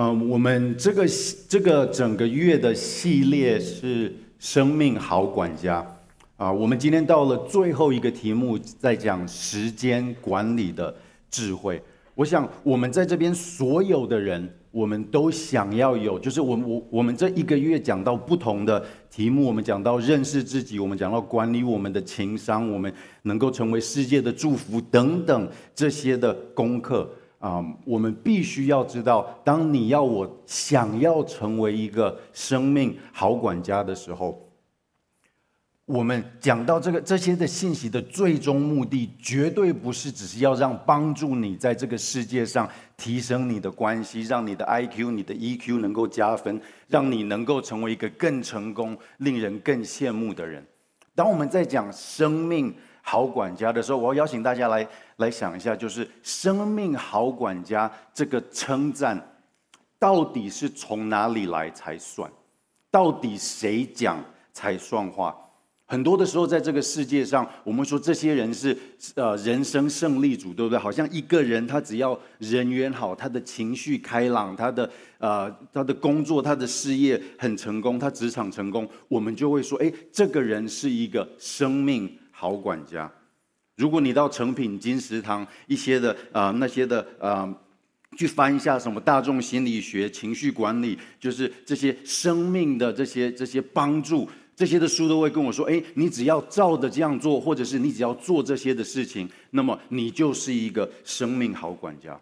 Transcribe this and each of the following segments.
嗯，我们这个这个整个月的系列是生命好管家啊。我们今天到了最后一个题目，在讲时间管理的智慧。我想我们在这边所有的人，我们都想要有，就是我我我们这一个月讲到不同的题目，我们讲到认识自己，我们讲到管理我们的情商，我们能够成为世界的祝福等等这些的功课。啊我们必须要知道，当你要我想要成为一个生命好管家的时候，我们讲到这个这些的信息的最终目的，绝对不是只是要让帮助你在这个世界上提升你的关系，让你的 IQ、你的 EQ 能够加分，让你能够成为一个更成功、令人更羡慕的人。当我们在讲生命，好管家的时候，我要邀请大家来来想一下，就是“生命好管家”这个称赞，到底是从哪里来才算？到底谁讲才算话？很多的时候，在这个世界上，我们说这些人是呃人生胜利组，对不对？好像一个人他只要人缘好，他的情绪开朗，他的呃他的工作、他的事业很成功，他职场成功，我们就会说，哎，这个人是一个生命。好管家，如果你到诚品、金石堂一些的啊、呃、那些的啊、呃，去翻一下什么大众心理学、情绪管理，就是这些生命的这些这些帮助，这些的书都会跟我说：哎，你只要照着这样做，或者是你只要做这些的事情，那么你就是一个生命好管家。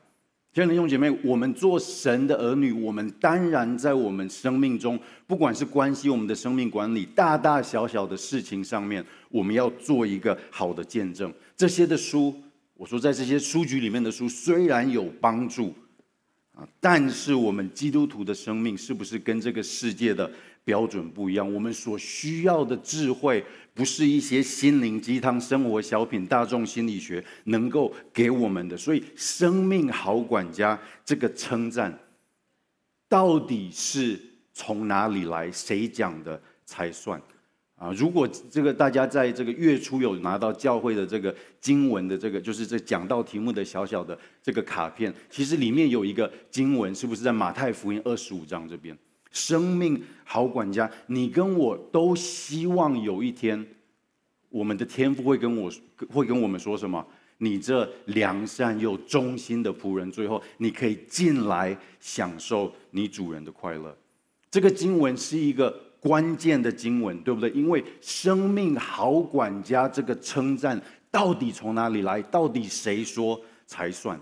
亲爱的弟兄姐妹，我们做神的儿女，我们当然在我们生命中，不管是关系我们的生命管理，大大小小的事情上面，我们要做一个好的见证。这些的书，我说在这些书局里面的书，虽然有帮助啊，但是我们基督徒的生命是不是跟这个世界的标准不一样？我们所需要的智慧。不是一些心灵鸡汤、生活小品、大众心理学能够给我们的，所以“生命好管家”这个称赞，到底是从哪里来？谁讲的才算？啊，如果这个大家在这个月初有拿到教会的这个经文的这个，就是这讲道题目的小小的这个卡片，其实里面有一个经文，是不是在马太福音二十五章这边？生命好管家，你跟我都希望有一天，我们的天父会跟我会跟我们说什么？你这良善又忠心的仆人，最后你可以进来享受你主人的快乐。这个经文是一个关键的经文，对不对？因为生命好管家这个称赞到底从哪里来？到底谁说才算？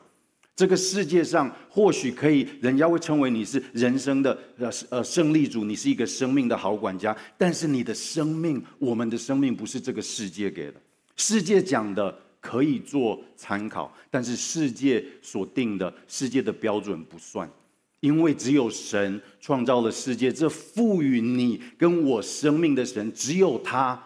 这个世界上或许可以，人家会称为你是人生的呃呃胜利组，你是一个生命的好管家。但是你的生命，我们的生命不是这个世界给的。世界讲的可以做参考，但是世界所定的世界的标准不算，因为只有神创造了世界，这赋予你跟我生命的神，只有他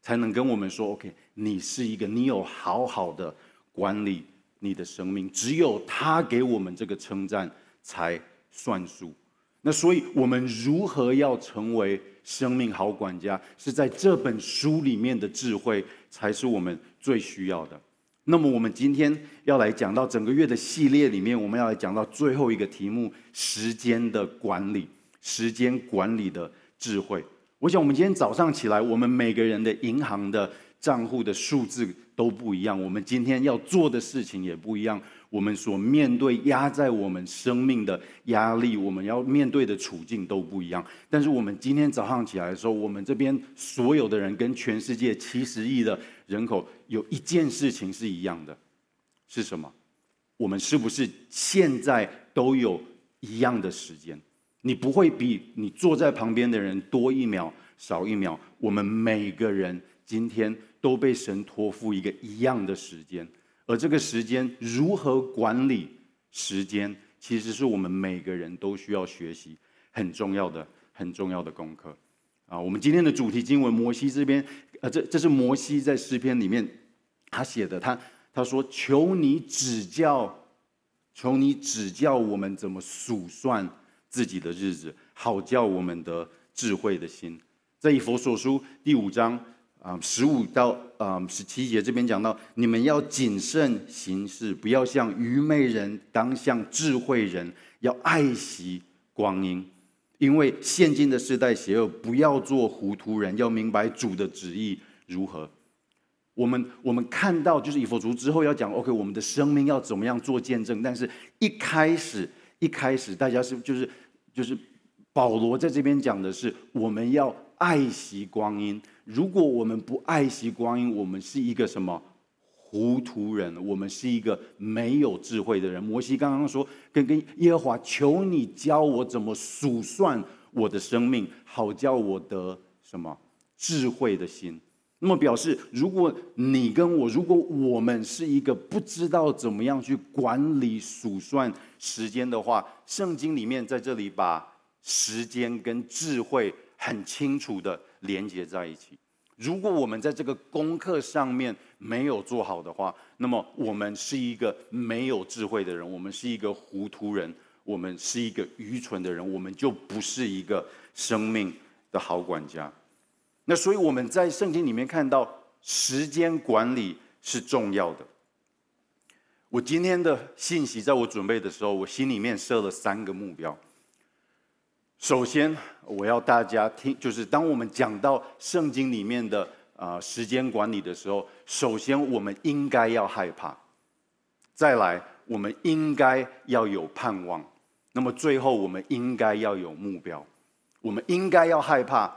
才能跟我们说：“OK，你是一个，你有好好的管理。”你的生命，只有他给我们这个称赞才算数。那所以，我们如何要成为生命好管家，是在这本书里面的智慧，才是我们最需要的。那么，我们今天要来讲到整个月的系列里面，我们要来讲到最后一个题目：时间的管理，时间管理的智慧。我想，我们今天早上起来，我们每个人的银行的账户的数字都不一样，我们今天要做的事情也不一样，我们所面对压在我们生命的压力，我们要面对的处境都不一样。但是我们今天早上起来的时候，我们这边所有的人跟全世界七十亿的人口有一件事情是一样的，是什么？我们是不是现在都有一样的时间？你不会比你坐在旁边的人多一秒少一秒。我们每个人今天。都被神托付一个一样的时间，而这个时间如何管理时间，其实是我们每个人都需要学习很重要的、很重要的功课。啊，我们今天的主题经文，摩西这边，呃，这这是摩西在诗篇里面他写的，他他说：“求你指教，求你指教我们怎么数算自己的日子，好叫我们得智慧的心。”在以弗所书第五章。啊，十五到啊十七节这边讲到，你们要谨慎行事，不要像愚昧人，当像智慧人，要爱惜光阴。因为现今的世代邪恶，不要做糊涂人，要明白主的旨意如何。我们我们看到就是以弗族之后要讲，OK，我们的生命要怎么样做见证？但是一开始一开始大家是就是就是保罗在这边讲的是，我们要爱惜光阴。如果我们不爱惜光阴，我们是一个什么？糊涂人，我们是一个没有智慧的人。摩西刚刚说，跟跟耶和华求你教我怎么数算我的生命，好叫我得什么智慧的心。那么表示，如果你跟我，如果我们是一个不知道怎么样去管理数算时间的话，圣经里面在这里把时间跟智慧很清楚的连接在一起。如果我们在这个功课上面没有做好的话，那么我们是一个没有智慧的人，我们是一个糊涂人，我们是一个愚蠢的人，我们就不是一个生命的好管家。那所以我们在圣经里面看到时间管理是重要的。我今天的信息在我准备的时候，我心里面设了三个目标。首先，我要大家听，就是当我们讲到圣经里面的啊时间管理的时候，首先我们应该要害怕，再来我们应该要有盼望，那么最后我们应该要有目标。我们应该要害怕，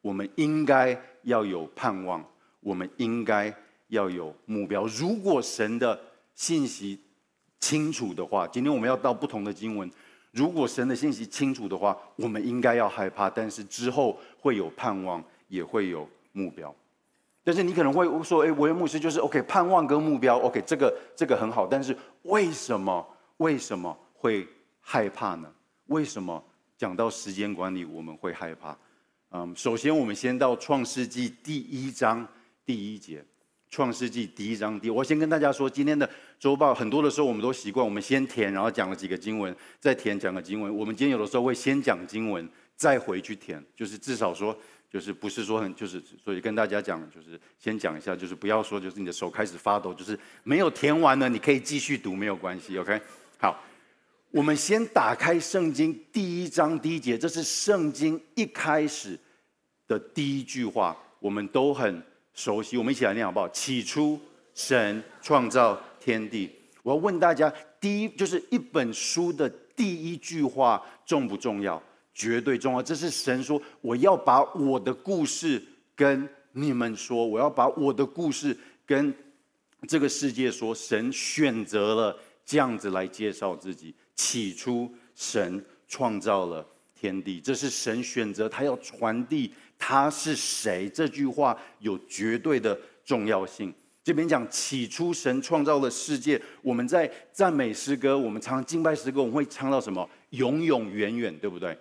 我们应该要有盼望，我们应该要有目标。如果神的信息清楚的话，今天我们要到不同的经文。如果神的信息清楚的话，我们应该要害怕，但是之后会有盼望，也会有目标。但是你可能会说：“哎，维恩牧师就是 OK，盼望跟目标 OK，这个这个很好。但是为什么为什么会害怕呢？为什么讲到时间管理我们会害怕？嗯，首先我们先到创世纪第一章第一节。创世纪第一章第，我先跟大家说，今天的周报很多的时候，我们都习惯我们先填，然后讲了几个经文，再填讲个经文。我们今天有的时候会先讲经文，再回去填，就是至少说，就是不是说很，就是所以跟大家讲，就是先讲一下，就是不要说，就是你的手开始发抖，就是没有填完呢，你可以继续读，没有关系，OK？好，我们先打开圣经第一章第一节，这是圣经一开始的第一句话，我们都很。熟悉，我们一起来念好不好？起初，神创造天地。我要问大家，第一就是一本书的第一句话重不重要？绝对重要。这是神说，我要把我的故事跟你们说，我要把我的故事跟这个世界说。神选择了这样子来介绍自己。起初，神创造了天地，这是神选择，他要传递。他是谁？这句话有绝对的重要性。这边讲起初神创造了世界，我们在赞美诗歌，我们唱敬拜诗歌，我们会唱到什么？永永远远，对不对？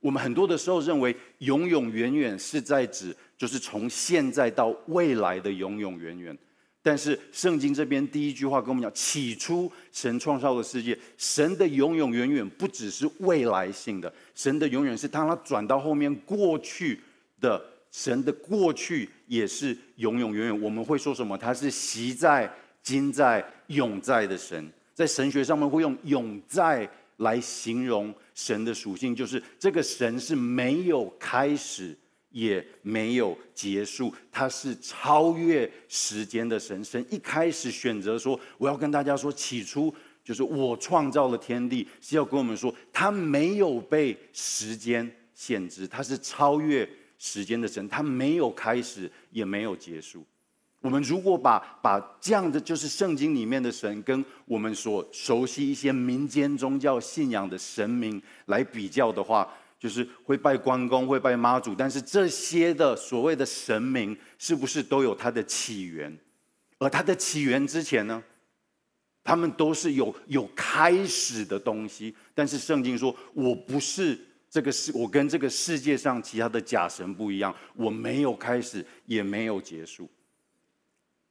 我们很多的时候认为永永远远是在指就是从现在到未来的永永远远。但是圣经这边第一句话跟我们讲，起初神创造了世界，神的永永远远不只是未来性的，神的永远是当他转到后面过去。的神的过去也是永永远远，我们会说什么？他是昔在、今在、永在的神。在神学上面会用“永在”来形容神的属性，就是这个神是没有开始，也没有结束，他是超越时间的神。神一开始选择说：“我要跟大家说，起初就是我创造了天地。”是要跟我们说，他没有被时间限制，他是超越。时间的神，他没有开始，也没有结束。我们如果把把这样的就是圣经里面的神，跟我们所熟悉一些民间宗教信仰的神明来比较的话，就是会拜关公，会拜妈祖，但是这些的所谓的神明，是不是都有它的起源？而它的起源之前呢，他们都是有有开始的东西。但是圣经说，我不是。这个是我跟这个世界上其他的假神不一样，我没有开始，也没有结束。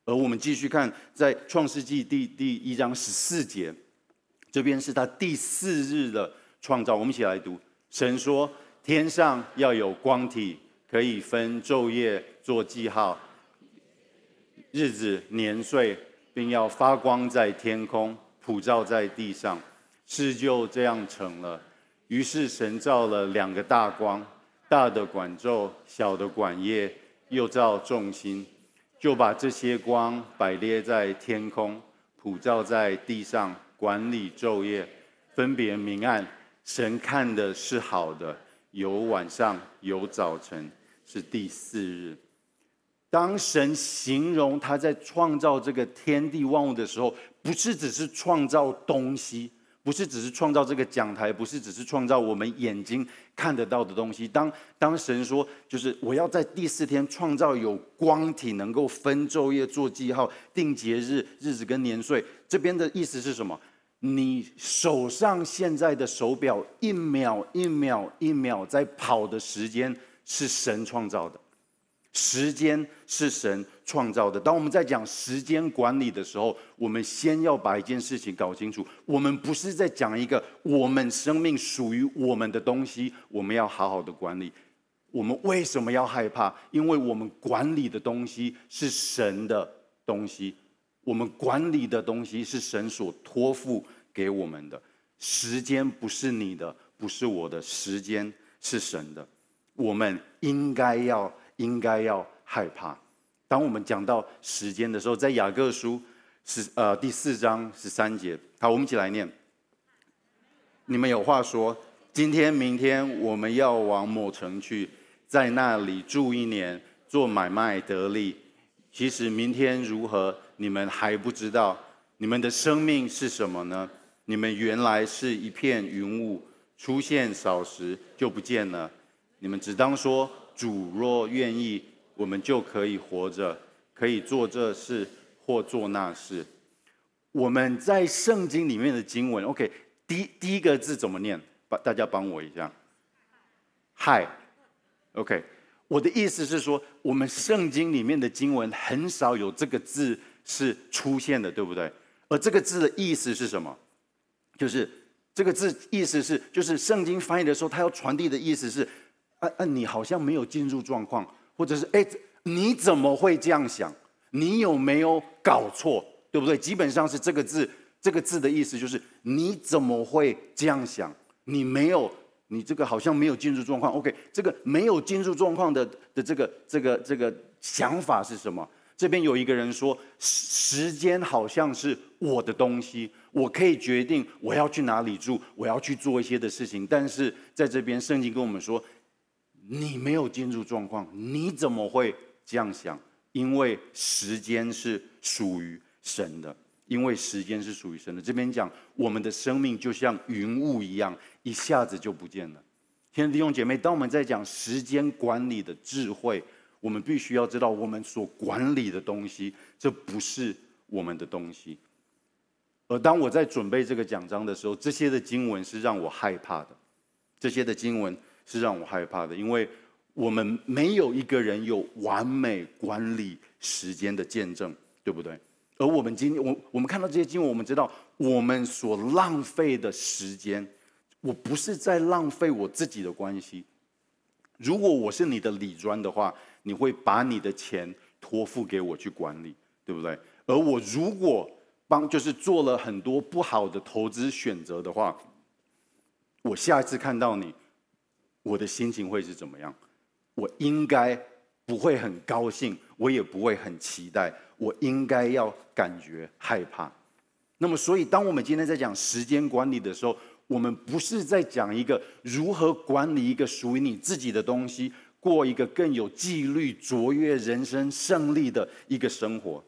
而我们继续看，在创世纪第第一章十四节，这边是他第四日的创造。我们一起来读：神说，天上要有光体，可以分昼夜，做记号，日子年岁，并要发光在天空，普照在地上。事就这样成了。于是神造了两个大光，大的管昼，小的管夜，又造众星，就把这些光摆列在天空，普照在地上，管理昼夜，分别明暗。神看的是好的，有晚上，有早晨，是第四日。当神形容他在创造这个天地万物的时候，不是只是创造东西，不是只是创造这个讲台，不是只是创造我们眼睛看得到的东西。当当神说，就是我要在第四天创造有光体，能够分昼夜、做记号、定节日、日子跟年岁。这边的意思是什么？你手上现在的手表，一秒一秒一秒在跑的时间，是神创造的。时间是神创造的。当我们在讲时间管理的时候，我们先要把一件事情搞清楚：我们不是在讲一个我们生命属于我们的东西，我们要好好的管理。我们为什么要害怕？因为我们管理的东西是神的东西，我们管理的东西是神所托付给我们的。时间不是你的，不是我的，时间是神的。我们应该要。应该要害怕。当我们讲到时间的时候，在雅各书十呃第四章十三节，好，我们一起来念。你们有话说，今天、明天我们要往某城去，在那里住一年，做买卖得利。其实明天如何，你们还不知道。你们的生命是什么呢？你们原来是一片云雾，出现少时就不见了。你们只当说。主若愿意，我们就可以活着，可以做这事或做那事。我们在圣经里面的经文，OK，第第一个字怎么念？帮大家帮我一下。嗨，OK，我的意思是说，我们圣经里面的经文很少有这个字是出现的，对不对？而这个字的意思是什么？就是这个字意思是，就是圣经翻译的时候，它要传递的意思是。啊啊！你好像没有进入状况，或者是哎，你怎么会这样想？你有没有搞错？对不对？基本上是这个字，这个字的意思就是你怎么会这样想？你没有，你这个好像没有进入状况。OK，这个没有进入状况的的这个这个这个想法是什么？这边有一个人说，时间好像是我的东西，我可以决定我要去哪里住，我要去做一些的事情。但是在这边圣经跟我们说。你没有进入状况，你怎么会这样想？因为时间是属于神的，因为时间是属于神的。这边讲，我们的生命就像云雾一样，一下子就不见了。亲爱的弟兄姐妹，当我们在讲时间管理的智慧，我们必须要知道，我们所管理的东西，这不是我们的东西。而当我在准备这个讲章的时候，这些的经文是让我害怕的，这些的经文。是让我害怕的，因为我们没有一个人有完美管理时间的见证，对不对？而我们今天，我我们看到这些经文，我们知道我们所浪费的时间，我不是在浪费我自己的关系。如果我是你的理专的话，你会把你的钱托付给我去管理，对不对？而我如果帮，就是做了很多不好的投资选择的话，我下一次看到你。我的心情会是怎么样？我应该不会很高兴，我也不会很期待，我应该要感觉害怕。那么，所以当我们今天在讲时间管理的时候，我们不是在讲一个如何管理一个属于你自己的东西，过一个更有纪律、卓越人生胜利的一个生活。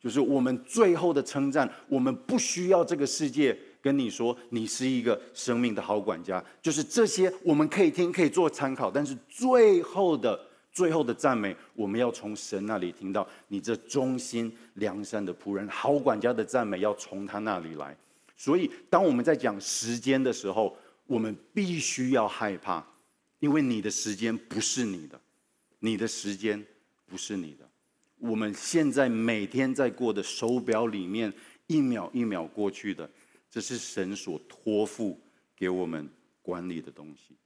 就是我们最后的称赞，我们不需要这个世界。跟你说，你是一个生命的好管家，就是这些我们可以听，可以做参考。但是最后的最后的赞美，我们要从神那里听到，你这忠心良善的仆人，好管家的赞美要从他那里来。所以，当我们在讲时间的时候，我们必须要害怕，因为你的时间不是你的，你的时间不是你的。我们现在每天在过的手表里面，一秒一秒过去的。这是神所托付给我们管理的东西，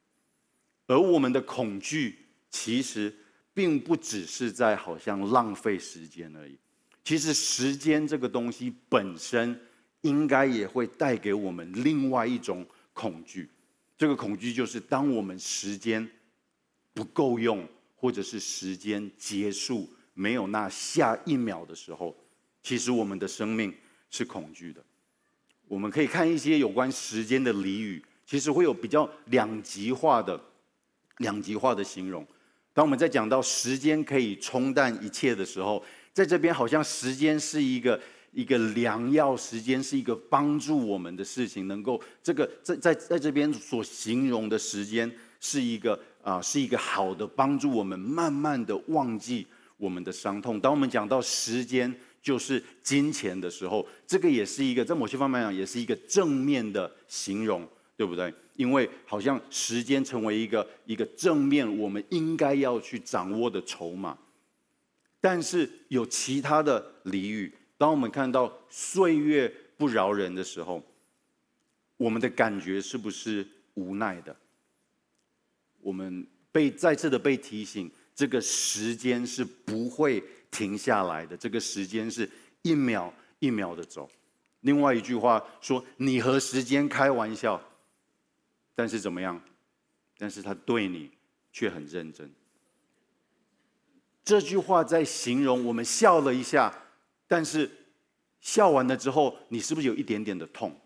而我们的恐惧其实并不只是在好像浪费时间而已。其实时间这个东西本身，应该也会带给我们另外一种恐惧。这个恐惧就是当我们时间不够用，或者是时间结束没有那下一秒的时候，其实我们的生命是恐惧的。我们可以看一些有关时间的俚语，其实会有比较两极化的、两极化的形容。当我们在讲到时间可以冲淡一切的时候，在这边好像时间是一个一个良药，时间是一个帮助我们的事情，能够这个在在在这边所形容的时间是一个啊、是一个好的帮助我们慢慢的忘记我们的伤痛。当我们讲到时间。就是金钱的时候，这个也是一个在某些方面讲，也是一个正面的形容，对不对？因为好像时间成为一个一个正面，我们应该要去掌握的筹码。但是有其他的俚语，当我们看到岁月不饶人的时候，我们的感觉是不是无奈的？我们被再次的被提醒，这个时间是不会。停下来的这个时间是一秒一秒的走。另外一句话说：“你和时间开玩笑，但是怎么样？但是他对你却很认真。”这句话在形容我们笑了一下，但是笑完了之后，你是不是有一点点的痛？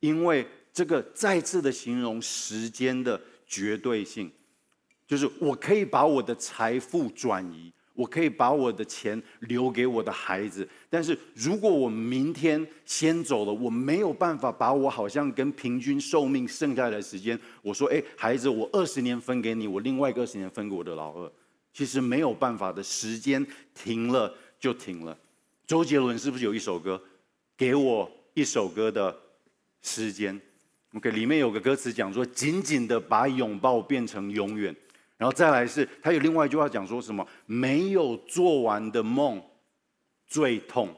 因为这个再次的形容时间的绝对性，就是我可以把我的财富转移。我可以把我的钱留给我的孩子，但是如果我明天先走了，我没有办法把我好像跟平均寿命剩下来的时间，我说，哎，孩子，我二十年分给你，我另外一个二十年分给我的老二，其实没有办法的，时间停了就停了。周杰伦是不是有一首歌，给我一首歌的时间？OK，里面有个歌词讲说，紧紧的把拥抱变成永远。然后再来是，他有另外一句话讲说什么？没有做完的梦最痛。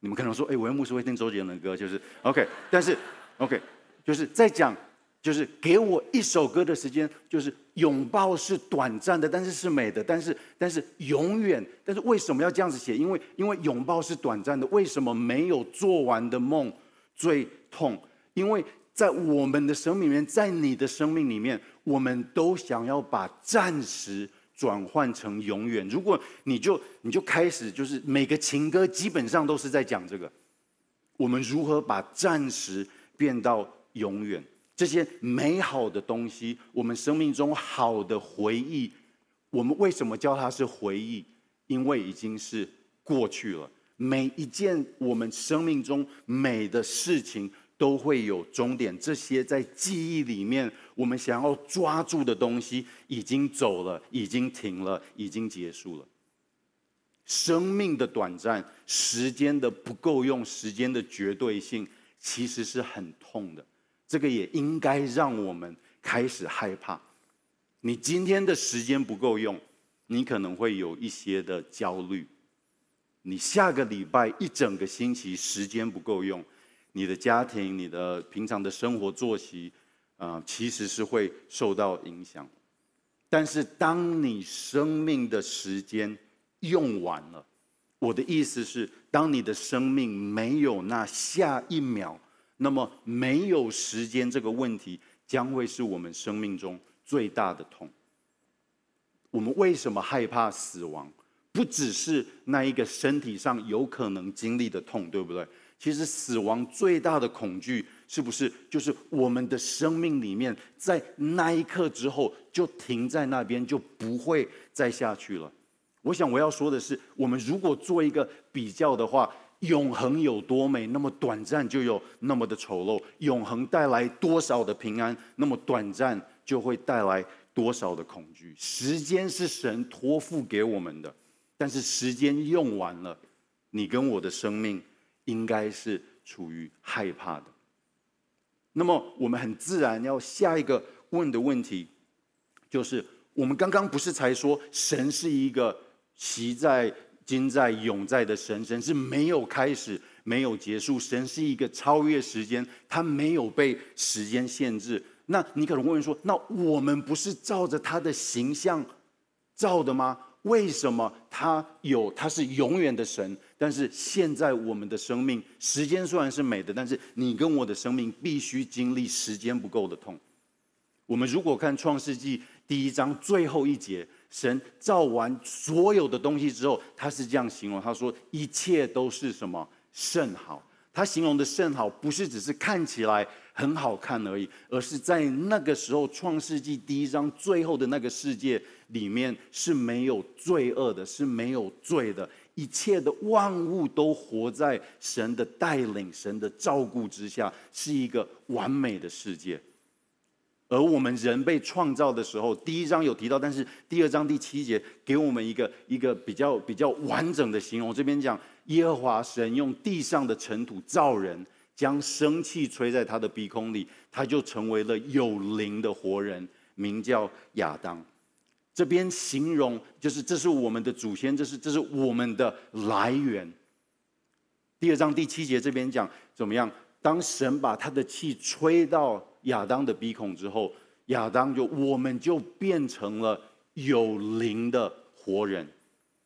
你们可能说，哎，我牧师会听周杰伦的歌，就是 OK。但是 OK，就是在讲，就是给我一首歌的时间，就是拥抱是短暂的，但是是美的，但是但是永远。但是为什么要这样子写？因为因为拥抱是短暂的。为什么没有做完的梦最痛？因为。在我们的生命里面，在你的生命里面，我们都想要把暂时转换成永远。如果你就你就开始，就是每个情歌基本上都是在讲这个，我们如何把暂时变到永远？这些美好的东西，我们生命中好的回忆，我们为什么叫它是回忆？因为已经是过去了。每一件我们生命中美的事情。都会有终点。这些在记忆里面，我们想要抓住的东西，已经走了，已经停了，已经结束了。生命的短暂，时间的不够用，时间的绝对性，其实是很痛的。这个也应该让我们开始害怕。你今天的时间不够用，你可能会有一些的焦虑。你下个礼拜一整个星期时间不够用。你的家庭、你的平常的生活作息，啊、其实是会受到影响。但是，当你生命的时间用完了，我的意思是，当你的生命没有那下一秒，那么没有时间这个问题，将会是我们生命中最大的痛。我们为什么害怕死亡？不只是那一个身体上有可能经历的痛，对不对？其实死亡最大的恐惧，是不是就是我们的生命里面，在那一刻之后就停在那边，就不会再下去了？我想我要说的是，我们如果做一个比较的话，永恒有多美，那么短暂就有那么的丑陋；永恒带来多少的平安，那么短暂就会带来多少的恐惧。时间是神托付给我们的，但是时间用完了，你跟我的生命。应该是处于害怕的。那么，我们很自然要下一个问的问题，就是我们刚刚不是才说神是一个昔在、今在、永在的神，神是没有开始、没有结束，神是一个超越时间，他没有被时间限制。那你可能问说，那我们不是照着他的形象造的吗？为什么他有，他是永远的神？但是现在我们的生命，时间虽然是美的，但是你跟我的生命必须经历时间不够的痛。我们如果看创世纪第一章最后一节，神造完所有的东西之后，他是这样形容：他说一切都是什么甚好。他形容的甚好，不是只是看起来很好看而已，而是在那个时候，创世纪第一章最后的那个世界里面是没有罪恶的，是没有罪的，一切的万物都活在神的带领、神的照顾之下，是一个完美的世界。而我们人被创造的时候，第一章有提到，但是第二章第七节给我们一个一个比较比较完整的形容。这边讲耶和华神用地上的尘土造人，将生气吹在他的鼻孔里，他就成为了有灵的活人，名叫亚当。这边形容就是这是我们的祖先，这是这是我们的来源。第二章第七节这边讲怎么样？当神把他的气吹到亚当的鼻孔之后，亚当就我们就变成了有灵的活人。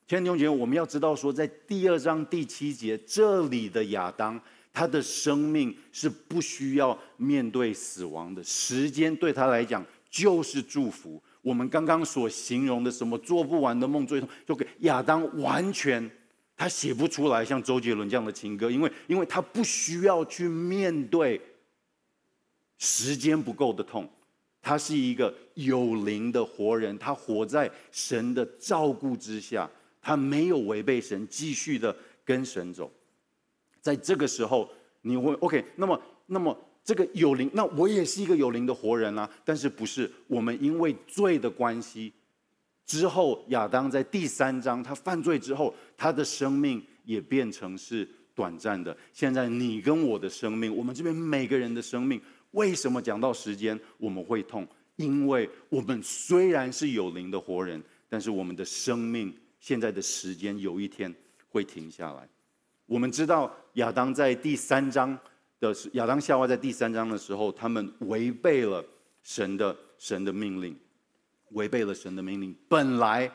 亲爱的弟兄姐妹，我们要知道说，在第二章第七节这里的亚当，他的生命是不需要面对死亡的，时间对他来讲就是祝福。我们刚刚所形容的什么做不完的梦、最痛，就给亚当完全他写不出来，像周杰伦这样的情歌，因为因为他不需要去面对。时间不够的痛，他是一个有灵的活人，他活在神的照顾之下，他没有违背神，继续的跟神走。在这个时候，你会 OK？那么，那么这个有灵，那我也是一个有灵的活人啊。但是不是我们因为罪的关系，之后亚当在第三章他犯罪之后，他的生命也变成是短暂的。现在你跟我的生命，我们这边每个人的生命。为什么讲到时间我们会痛？因为我们虽然是有灵的活人，但是我们的生命现在的时间有一天会停下来。我们知道亚当在第三章的亚当夏娃在第三章的时候，他们违背了神的神的命令，违背了神的命令。本来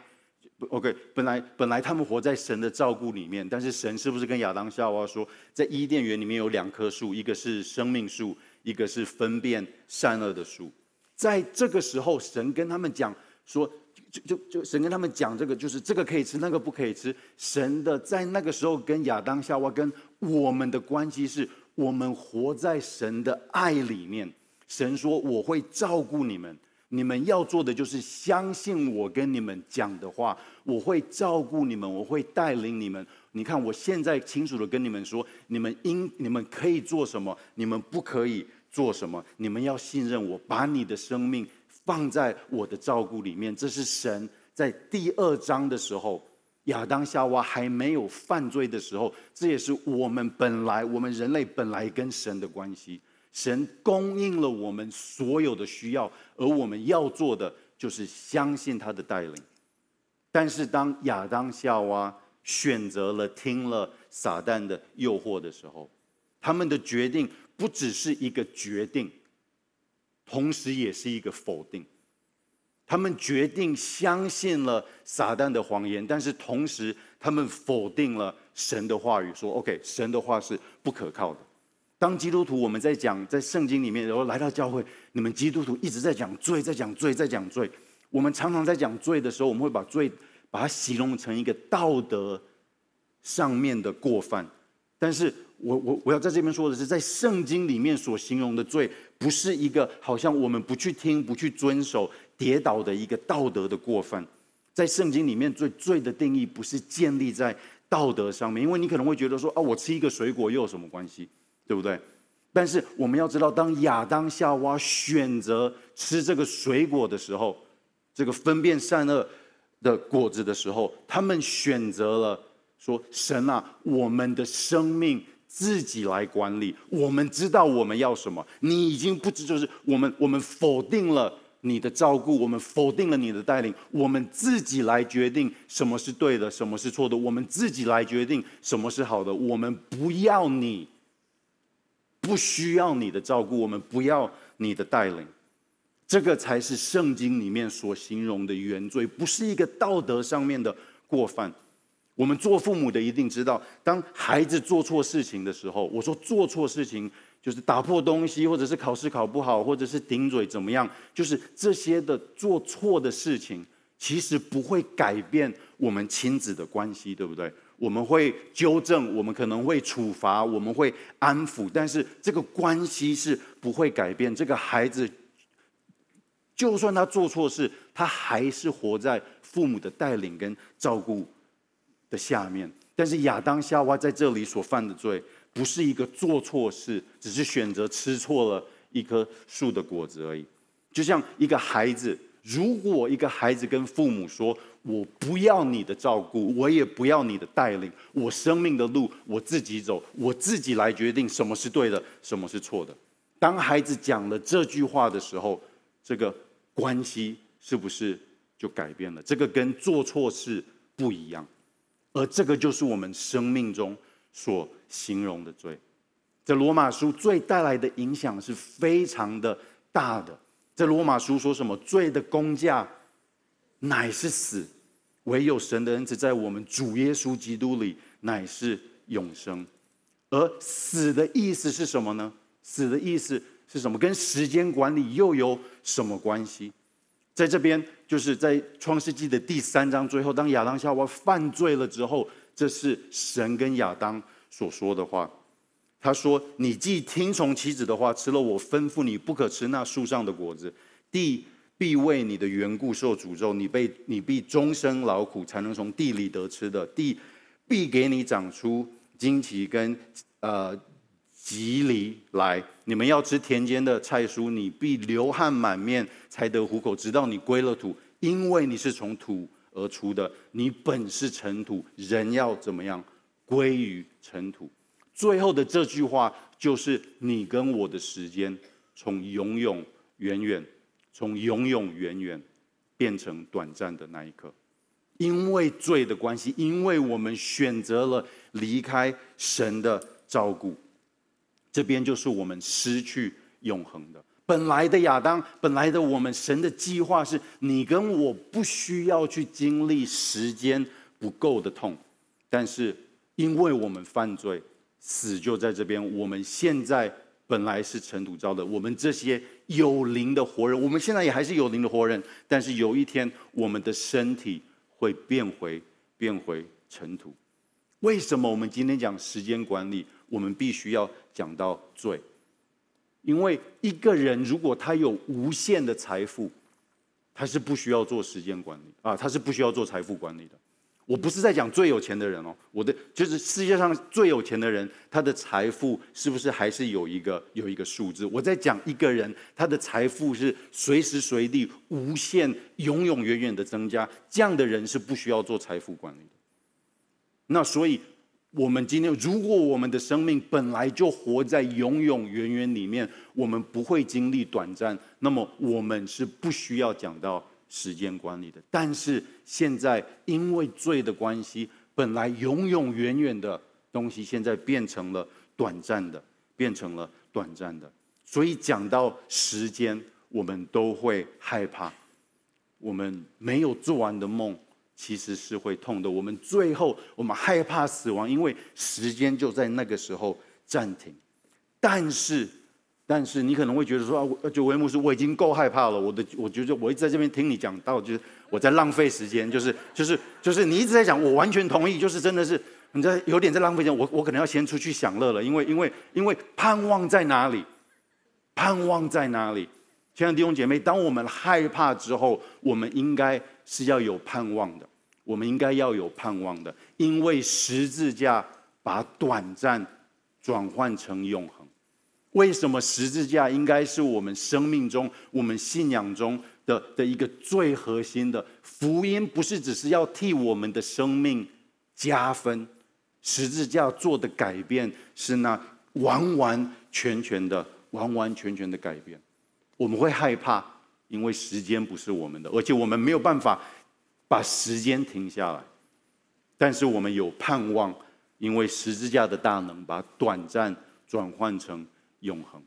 ，OK，本来本来他们活在神的照顾里面，但是神是不是跟亚当夏娃说，在伊甸园里面有两棵树，一个是生命树。一个是分辨善恶的树，在这个时候，神跟他们讲说，就就就神跟他们讲这个，就是这个可以吃，那个不可以吃。神的在那个时候跟亚当夏娃跟我们的关系是，我们活在神的爱里面。神说我会照顾你们，你们要做的就是相信我跟你们讲的话，我会照顾你们，我会带领你们。你看，我现在清楚的跟你们说，你们应你们可以做什么，你们不可以做什么。你们要信任我，把你的生命放在我的照顾里面。这是神在第二章的时候，亚当夏娃还没有犯罪的时候，这也是我们本来我们人类本来跟神的关系。神供应了我们所有的需要，而我们要做的就是相信他的带领。但是当亚当夏娃，选择了听了撒旦的诱惑的时候，他们的决定不只是一个决定，同时也是一个否定。他们决定相信了撒旦的谎言，但是同时他们否定了神的话语，说：“OK，神的话是不可靠的。”当基督徒我们在讲在圣经里面，然后来到教会，你们基督徒一直在讲罪，在讲罪，在讲罪。我们常常在讲罪的时候，我们会把罪。把它形容成一个道德上面的过犯，但是我我我要在这边说的是，在圣经里面所形容的罪，不是一个好像我们不去听、不去遵守、跌倒的一个道德的过犯。在圣经里面，最罪的定义不是建立在道德上面，因为你可能会觉得说啊，我吃一个水果又有什么关系，对不对？但是我们要知道，当亚当夏娃选择吃这个水果的时候，这个分辨善恶。的果子的时候，他们选择了说：“神啊，我们的生命自己来管理，我们知道我们要什么。你已经不知，就是我们，我们否定了你的照顾，我们否定了你的带领，我们自己来决定什么是对的，什么是错的，我们自己来决定什么是好的。我们不要你，不需要你的照顾，我们不要你的带领。”这个才是圣经里面所形容的原罪，不是一个道德上面的过犯。我们做父母的一定知道，当孩子做错事情的时候，我说做错事情，就是打破东西，或者是考试考不好，或者是顶嘴怎么样，就是这些的做错的事情，其实不会改变我们亲子的关系，对不对？我们会纠正，我们可能会处罚，我们会安抚，但是这个关系是不会改变。这个孩子，就算他做错事，他还是活在父母的带领跟照顾的下面。但是亚当夏娃在这里所犯的罪，不是一个做错事，只是选择吃错了一棵树的果子而已。就像一个孩子，如果一个孩子跟父母说，我不要你的照顾，我也不要你的带领。我生命的路我自己走，我自己来决定什么是对的，什么是错的。当孩子讲了这句话的时候，这个关系是不是就改变了？这个跟做错事不一样，而这个就是我们生命中所形容的罪。这罗马书罪带来的影响是非常的大的。这罗马书说什么？罪的工价乃是死。唯有神的恩赐在我们主耶稣基督里乃是永生，而死的意思是什么呢？死的意思是什么？跟时间管理又有什么关系？在这边，就是在创世纪的第三章最后，当亚当夏娃犯罪了之后，这是神跟亚当所说的话。他说：“你既听从妻子的话，吃了我吩咐你不可吃那树上的果子，地。”必为你的缘故受诅咒，你被你必终生劳苦，才能从地里得吃的。地必给你长出荆棘跟呃蒺藜来。你们要吃田间的菜蔬，你必流汗满面才得糊口，直到你归了土，因为你是从土而出的，你本是尘土，人要怎么样归于尘土。最后的这句话就是你跟我的时间，从永永远远。从永永远远变成短暂的那一刻，因为罪的关系，因为我们选择了离开神的照顾，这边就是我们失去永恒的。本来的亚当，本来的我们，神的计划是你跟我不需要去经历时间不够的痛，但是因为我们犯罪，死就在这边。我们现在。本来是尘土造的，我们这些有灵的活人，我们现在也还是有灵的活人，但是有一天，我们的身体会变回变回尘土。为什么我们今天讲时间管理，我们必须要讲到罪？因为一个人如果他有无限的财富，他是不需要做时间管理啊，他是不需要做财富管理的。我不是在讲最有钱的人哦，我的就是世界上最有钱的人，他的财富是不是还是有一个有一个数字？我在讲一个人，他的财富是随时随地无限、永永远远的增加，这样的人是不需要做财富管理的。那所以，我们今天如果我们的生命本来就活在永永远远里面，我们不会经历短暂，那么我们是不需要讲到。时间管理的，但是现在因为罪的关系，本来永永远远的东西，现在变成了短暂的，变成了短暂的。所以讲到时间，我们都会害怕。我们没有做完的梦，其实是会痛的。我们最后，我们害怕死亡，因为时间就在那个时候暂停。但是。但是你可能会觉得说啊，就维牧师，我已经够害怕了。我的，我觉得我一直在这边听你讲到，就是我在浪费时间，就是就是就是你一直在讲，我完全同意，就是真的是你在有点在浪费时间。我我可能要先出去享乐了，因为因为因为盼望在哪里？盼望在哪里？亲爱的弟兄姐妹，当我们害怕之后，我们应该是要有盼望的。我们应该要有盼望的，因为十字架把短暂转换成永恒。为什么十字架应该是我们生命中、我们信仰中的的一个最核心的福音？不是只是要替我们的生命加分，十字架做的改变是那完完全全的、完完全全的改变。我们会害怕，因为时间不是我们的，而且我们没有办法把时间停下来。但是我们有盼望，因为十字架的大能把短暂转换成。永恒，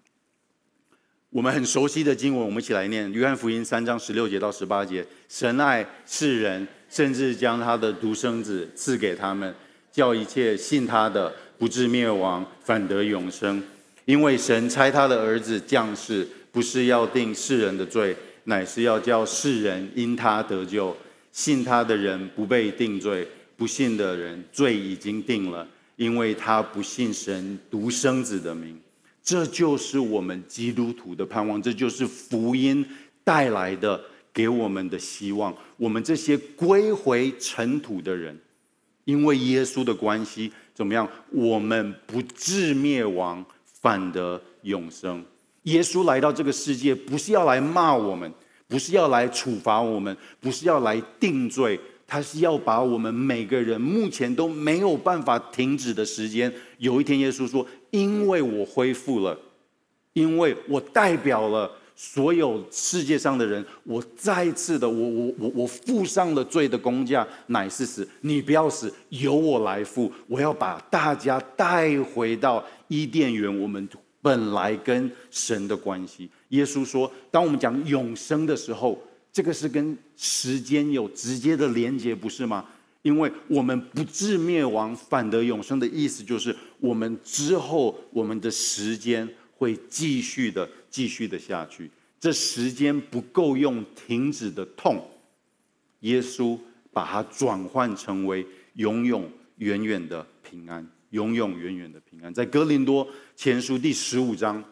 我们很熟悉的经文，我们一起来念《约翰福音》三章十六节到十八节：神爱世人，甚至将他的独生子赐给他们，叫一切信他的不至灭亡，反得永生。因为神差他的儿子降世，不是要定世人的罪，乃是要叫世人因他得救。信他的人不被定罪，不信的人罪已经定了，因为他不信神独生子的名。这就是我们基督徒的盼望，这就是福音带来的给我们的希望。我们这些归回尘土的人，因为耶稣的关系，怎么样？我们不至灭亡，反得永生。耶稣来到这个世界，不是要来骂我们。不是要来处罚我们，不是要来定罪，他是要把我们每个人目前都没有办法停止的时间，有一天耶稣说：“因为我恢复了，因为我代表了所有世界上的人，我再次的，我我我我付上了罪的工价，乃是死。你不要死，由我来付。我要把大家带回到伊甸园，我们。”本来跟神的关系，耶稣说：“当我们讲永生的时候，这个是跟时间有直接的连接，不是吗？因为我们不至灭亡，反得永生的意思，就是我们之后我们的时间会继续的、继续的下去。这时间不够用，停止的痛，耶稣把它转换成为永永远远的平安。”永永远远的平安，在哥林多前书第十五章，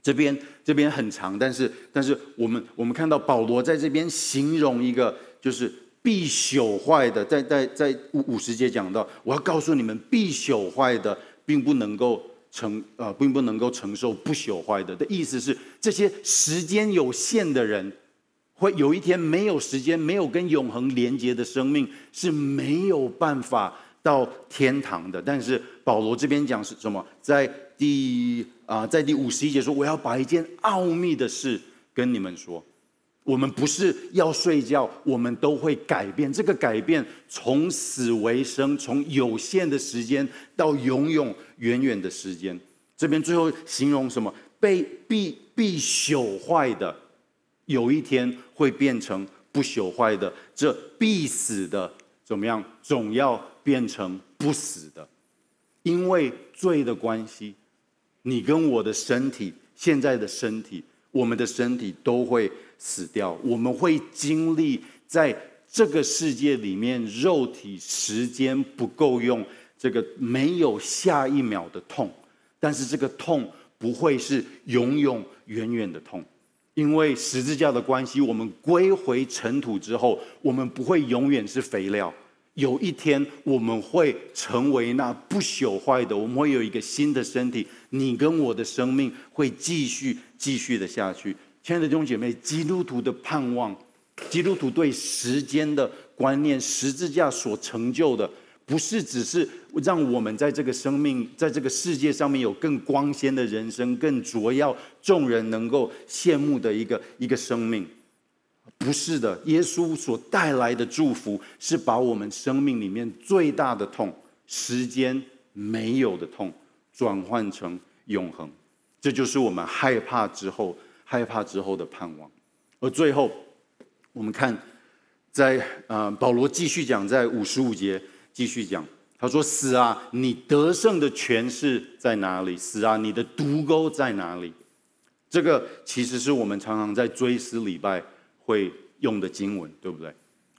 这边这边很长，但是但是我们我们看到保罗在这边形容一个就是必朽坏的，在在在五五十节讲到，我要告诉你们，必朽坏的并不能够承、呃，并不能够承受不朽坏的的意思是，这些时间有限的人，会有一天没有时间，没有跟永恒连接的生命是没有办法。到天堂的，但是保罗这边讲是什么？在第啊、在第五十一节说，我要把一件奥秘的事跟你们说。我们不是要睡觉，我们都会改变。这个改变从死为生，从有限的时间到永永远远的时间。这边最后形容什么？被必必朽坏的，有一天会变成不朽坏的。这必死的怎么样？总要。变成不死的，因为罪的关系，你跟我的身体，现在的身体，我们的身体都会死掉。我们会经历在这个世界里面，肉体时间不够用，这个没有下一秒的痛，但是这个痛不会是永永远远的痛，因为十字架的关系，我们归回尘土之后，我们不会永远是肥料。有一天我们会成为那不朽坏的，我们会有一个新的身体。你跟我的生命会继续继续的下去。亲爱的弟兄姐妹，基督徒的盼望，基督徒对时间的观念，十字架所成就的，不是只是让我们在这个生命，在这个世界上面有更光鲜的人生，更卓耀众人能够羡慕的一个一个生命。不是的，耶稣所带来的祝福是把我们生命里面最大的痛，时间没有的痛，转换成永恒。这就是我们害怕之后，害怕之后的盼望。而最后，我们看在，在啊，保罗继续讲，在五十五节继续讲，他说：“死啊，你得胜的权势在哪里？死啊，你的毒钩在哪里？”这个其实是我们常常在追思礼拜。会用的经文，对不对？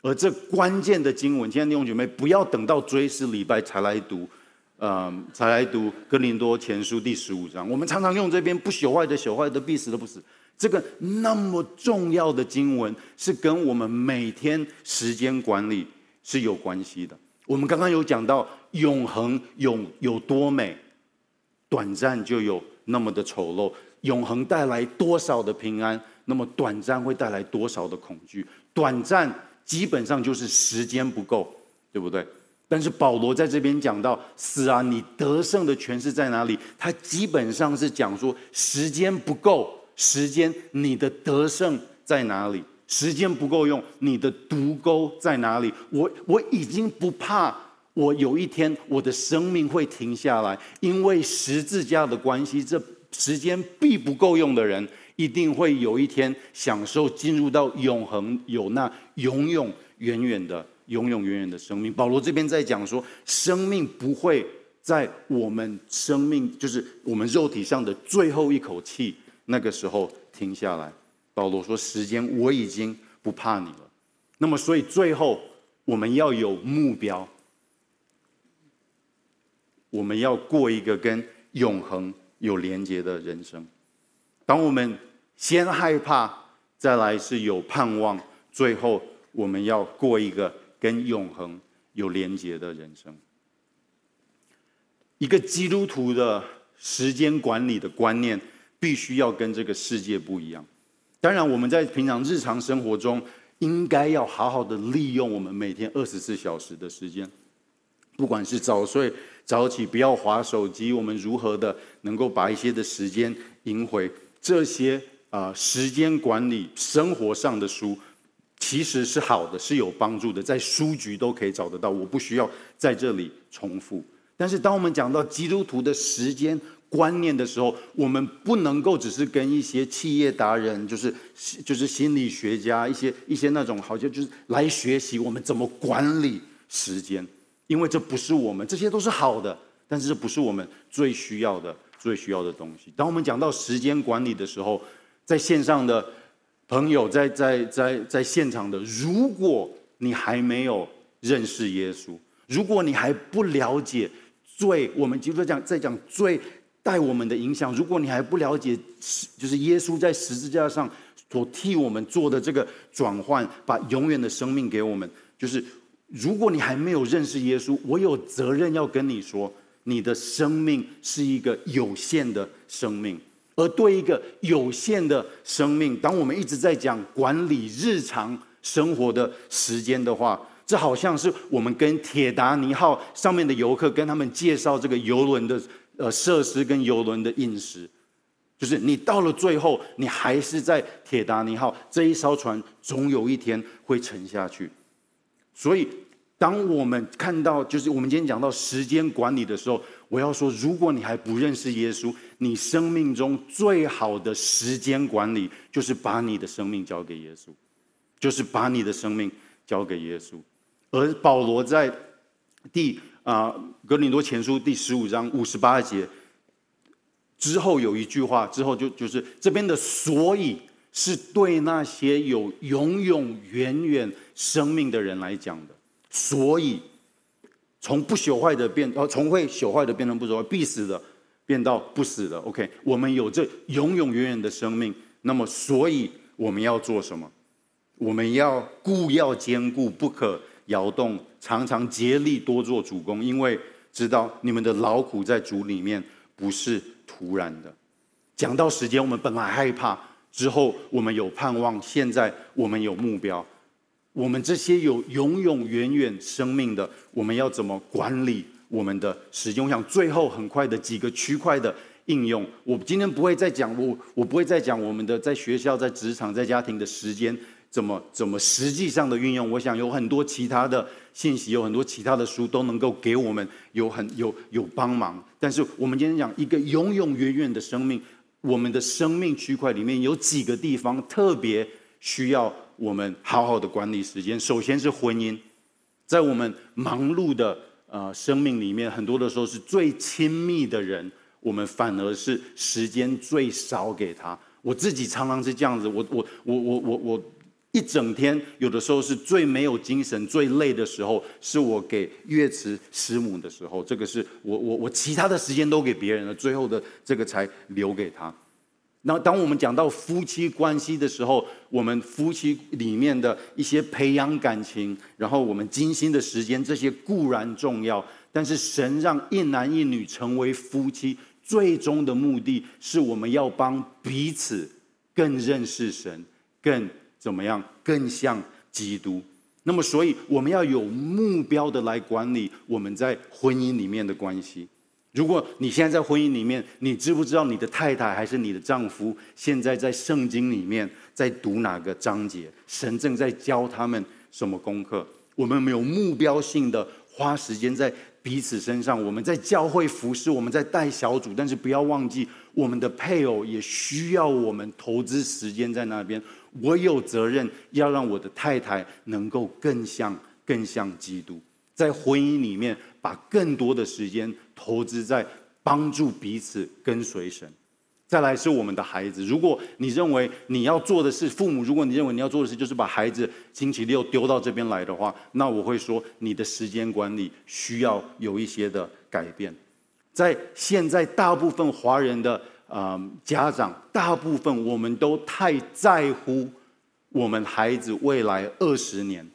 而这关键的经文，亲爱的弟兄姐妹，不要等到追思礼拜才来读，嗯、才来读哥林多前书第十五章。我们常常用这边不朽坏的、朽坏的、必死的不死，这个那么重要的经文，是跟我们每天时间管理是有关系的。我们刚刚有讲到永恒永有多美，短暂就有那么的丑陋。永恒带来多少的平安？那么短暂会带来多少的恐惧？短暂基本上就是时间不够，对不对？但是保罗在这边讲到死啊，你得胜的权势在哪里？他基本上是讲说时间不够，时间你的得胜在哪里？时间不够用，你的毒钩在哪里？我我已经不怕，我有一天我的生命会停下来，因为十字架的关系，这时间必不够用的人。一定会有一天享受进入到永恒，有那永永远远的、永永远远的生命。保罗这边在讲说，生命不会在我们生命，就是我们肉体上的最后一口气，那个时候停下来。保罗说：“时间我已经不怕你了。”那么，所以最后我们要有目标，我们要过一个跟永恒有连接的人生。当我们先害怕，再来是有盼望，最后我们要过一个跟永恒有连接的人生。一个基督徒的时间管理的观念，必须要跟这个世界不一样。当然，我们在平常日常生活中，应该要好好的利用我们每天二十四小时的时间，不管是早睡早起，不要划手机，我们如何的能够把一些的时间赢回？这些啊，时间管理生活上的书，其实是好的，是有帮助的，在书局都可以找得到，我不需要在这里重复。但是，当我们讲到基督徒的时间观念的时候，我们不能够只是跟一些企业达人，就是就是心理学家，一些一些那种，好像就是来学习我们怎么管理时间，因为这不是我们，这些都是好的，但是这不是我们最需要的、最需要的东西。当我们讲到时间管理的时候，在线上的朋友，在在在在现场的，如果你还没有认识耶稣，如果你还不了解。最我们就是讲在讲最带我们的影响。如果你还不了解，就是耶稣在十字架上所替我们做的这个转换，把永远的生命给我们。就是如果你还没有认识耶稣，我有责任要跟你说，你的生命是一个有限的生命。而对一个有限的生命，当我们一直在讲管理日常生活的时间的话，这好像是我们跟铁达尼号上面的游客跟他们介绍这个游轮的呃设施跟游轮的饮食，就是你到了最后，你还是在铁达尼号这一艘船，总有一天会沉下去。所以，当我们看到就是我们今天讲到时间管理的时候，我要说，如果你还不认识耶稣，你生命中最好的时间管理就是把你的生命交给耶稣，就是把你的生命交给耶稣。而保罗在第啊格林多前书第十五章五十八节之后有一句话，之后就就是这边的所以是对那些有永永远远生命的人来讲的，所以从不朽坏的变哦，从会朽坏的变成不朽坏，必死的变到不死的。OK，我们有这永永远远的生命，那么所以我们要做什么？我们要固要坚固，不可。摇动，常常竭力多做主工，因为知道你们的劳苦在主里面不是徒然的。讲到时间，我们本来害怕，之后我们有盼望，现在我们有目标。我们这些有永永远远生命的，我们要怎么管理我们的时间？我想最后很快的几个区块的应用，我今天不会再讲，我我不会再讲我们的在学校、在职场、在家庭的时间。怎么怎么实际上的运用？我想有很多其他的信息，有很多其他的书都能够给我们有很有有帮忙。但是我们今天讲一个永永远远的生命，我们的生命区块里面有几个地方特别需要我们好好的管理时间。首先是婚姻，在我们忙碌的呃生命里面，很多的时候是最亲密的人，我们反而是时间最少给他。我自己常常是这样子，我我我我我我。一整天，有的时候是最没有精神、最累的时候，是我给月慈师母的时候。这个是我我我其他的时间都给别人了，最后的这个才留给他。那当我们讲到夫妻关系的时候，我们夫妻里面的一些培养感情，然后我们精心的时间，这些固然重要，但是神让一男一女成为夫妻，最终的目的是我们要帮彼此更认识神，更。怎么样更像基督？那么，所以我们要有目标的来管理我们在婚姻里面的关系。如果你现在在婚姻里面，你知不知道你的太太还是你的丈夫现在在圣经里面在读哪个章节？神正在教他们什么功课？我们没有目标性的花时间在彼此身上。我们在教会服侍，我们在带小组，但是不要忘记，我们的配偶也需要我们投资时间在那边。我有责任要让我的太太能够更像、更像基督。在婚姻里面把更多的时间投资在帮助彼此跟随神。再来是我们的孩子。如果你认为你要做的是父母，如果你认为你要做的事就是把孩子星期六丢到这边来的话，那我会说你的时间管理需要有一些的改变。在现在大部分华人的呃家长，大部分我们都太在乎我们孩子未来二十年。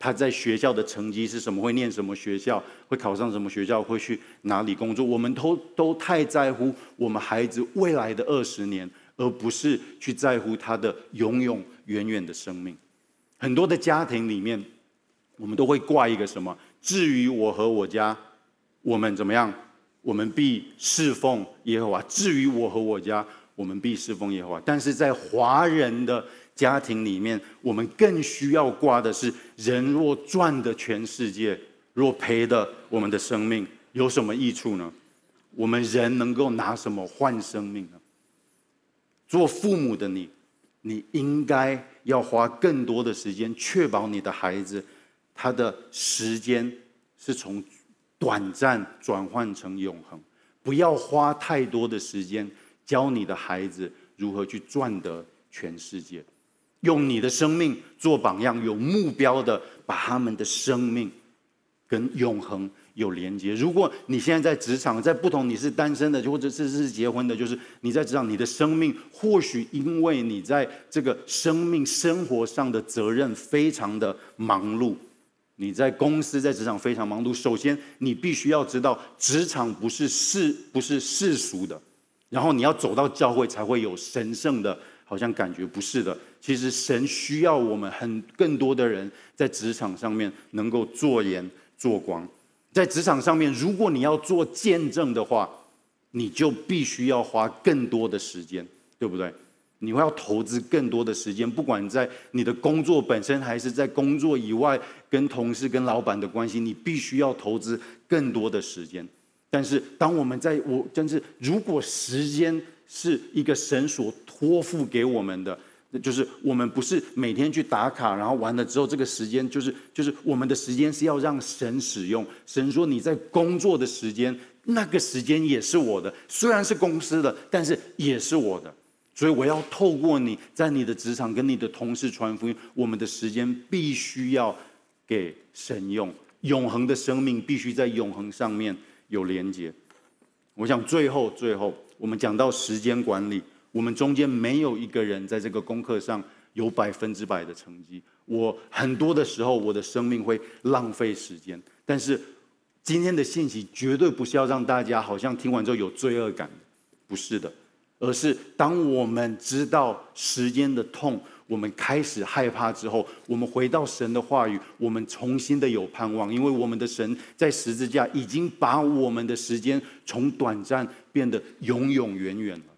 他在学校的成绩是什么？会念什么学校？会考上什么学校？会去哪里工作？我们都都太在乎我们孩子未来的二十年，而不是去在乎他的永永远远的生命。很多的家庭里面，我们都会挂一个什么？至于我和我家，我们怎么样？我们必侍奉耶和华。至于我和我家，我们必侍奉耶和华。但是在华人的家庭里面，我们更需要挂的是：人若赚的全世界，若赔的我们的生命，有什么益处呢？我们人能够拿什么换生命呢？做父母的你，你应该要花更多的时间，确保你的孩子，他的时间是从短暂转换成永恒。不要花太多的时间教你的孩子如何去赚得全世界。用你的生命做榜样，有目标的把他们的生命跟永恒有连接。如果你现在在职场，在不同你是单身的，就或者是是结婚的，就是你在职场，你的生命或许因为你在这个生命生活上的责任非常的忙碌，你在公司在职场非常忙碌。首先，你必须要知道，职场不是世不是世俗的，然后你要走到教会才会有神圣的。好像感觉不是的，其实神需要我们很更多的人在职场上面能够做盐做光，在职场上面，如果你要做见证的话，你就必须要花更多的时间，对不对？你会要投资更多的时间，不管在你的工作本身，还是在工作以外跟同事、跟老板的关系，你必须要投资更多的时间。但是，当我们在我，真是如果时间是一个神所托付给我们的，就是我们不是每天去打卡，然后完了之后，这个时间就是就是我们的时间是要让神使用。神说你在工作的时间，那个时间也是我的，虽然是公司的，但是也是我的。所以我要透过你在你的职场跟你的同事传福音，我们的时间必须要给神用，永恒的生命必须在永恒上面。有连接，我想最后最后，我们讲到时间管理，我们中间没有一个人在这个功课上有百分之百的成绩。我很多的时候，我的生命会浪费时间，但是今天的信息绝对不是要让大家好像听完之后有罪恶感，不是的，而是当我们知道时间的痛。我们开始害怕之后，我们回到神的话语，我们重新的有盼望，因为我们的神在十字架已经把我们的时间从短暂变得永永远远了。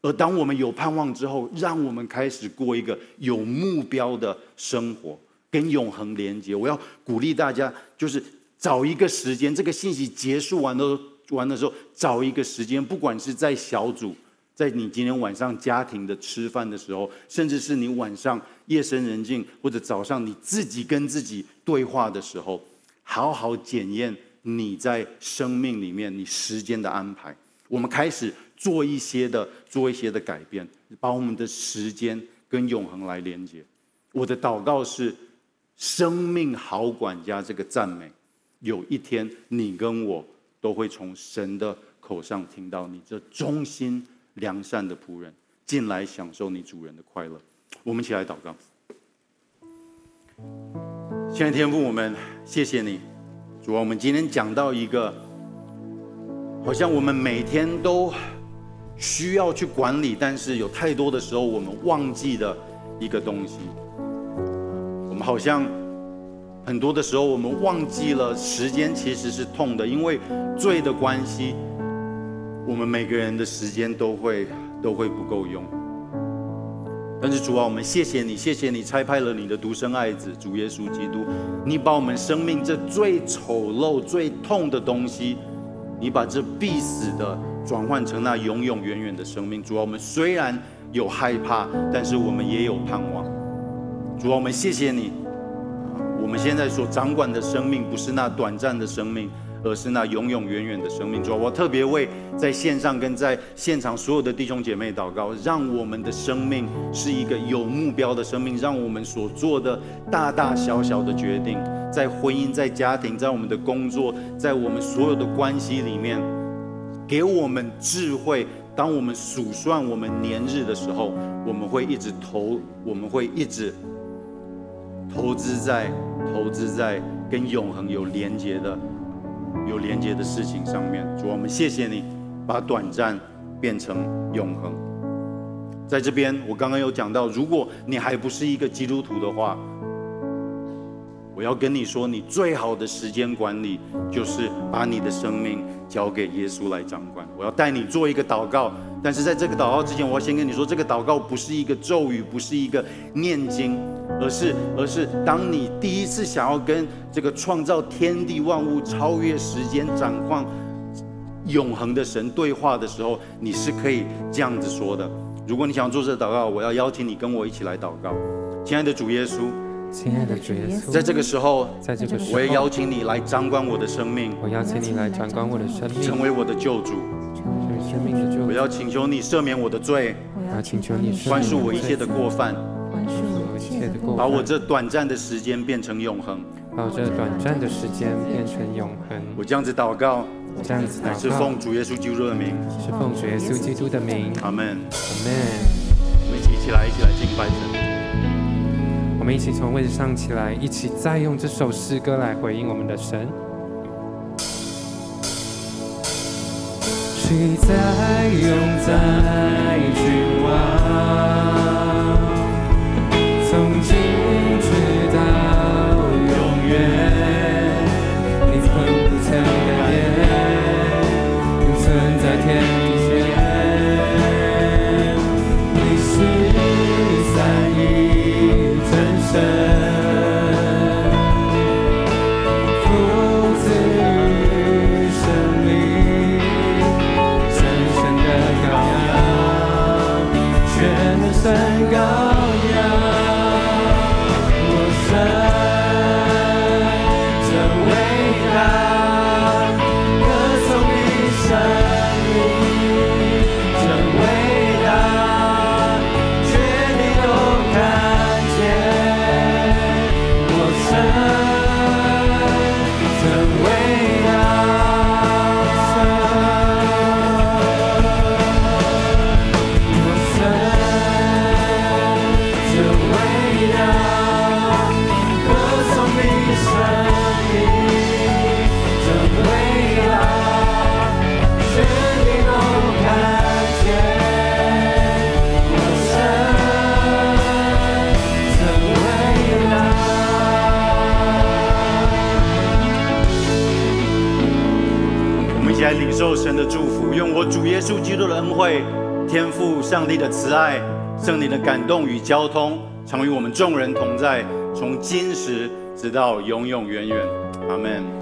而当我们有盼望之后，让我们开始过一个有目标的生活，跟永恒连接。我要鼓励大家，就是找一个时间，这个信息结束完的完的时候，找一个时间，不管是在小组。在你今天晚上家庭的吃饭的时候，甚至是你晚上夜深人静或者早上你自己跟自己对话的时候，好好检验你在生命里面你时间的安排。我们开始做一些的做一些的改变，把我们的时间跟永恒来连接。我的祷告是：生命好管家这个赞美，有一天你跟我都会从神的口上听到你这忠心。良善的仆人进来享受你主人的快乐。我们一起来祷告。亲爱的天父，我们谢谢你，主啊，我们今天讲到一个，好像我们每天都需要去管理，但是有太多的时候我们忘记的一个东西。我们好像很多的时候我们忘记了时间其实是痛的，因为罪的关系。我们每个人的时间都会都会不够用，但是主啊，我们谢谢你，谢谢你差派了你的独生爱子主耶稣基督，你把我们生命这最丑陋、最痛的东西，你把这必死的转换成那永永远远的生命。主啊，我们虽然有害怕，但是我们也有盼望。主啊，我们谢谢你，我们现在所掌管的生命，不是那短暂的生命，而是那永永远远的生命。主，我特别为在线上跟在现场所有的弟兄姐妹祷告，让我们的生命是一个有目标的生命，让我们所做的大大小小的决定，在婚姻、在家庭、在我们的工作、在我们所有的关系里面，给我们智慧。当我们数算我们年日的时候，我们会一直投，我们会一直投资在投资在跟永恒有连接的、有连接的事情上面。主，我们谢谢你，把短暂变成永恒。在这边，我刚刚有讲到，如果你还不是一个基督徒的话，我要跟你说，你最好的时间管理就是把你的生命。交给耶稣来掌管。我要带你做一个祷告，但是在这个祷告之前，我要先跟你说，这个祷告不是一个咒语，不是一个念经，而是而是当你第一次想要跟这个创造天地万物、超越时间、掌控永恒的神对话的时候，你是可以这样子说的。如果你想要做这个祷告，我要邀请你跟我一起来祷告，亲爱的主耶稣。亲爱的主耶稣，在这个时候，在这个时候，我也邀请你来掌管我的生命。我邀请你来掌管我的生命，成为我的救主，生命的救。我要请求你赦免我的罪，我要请求你宽恕我一切的过犯，宽恕我一切的过犯，把我这短暂的时间变成永恒，把我这短暂的时间变成永恒。我这样子祷告，这样子祷告，是奉主耶稣基督的名，是奉主耶稣基督的名。阿门，阿门。我们一起一起来，一起来敬拜神。我们一起从位置上起来，一起再用这首诗歌来回应我们的神。谁在永在君王？你的感动与交通，常与我们众人同在，从今时直到永永远远。阿门。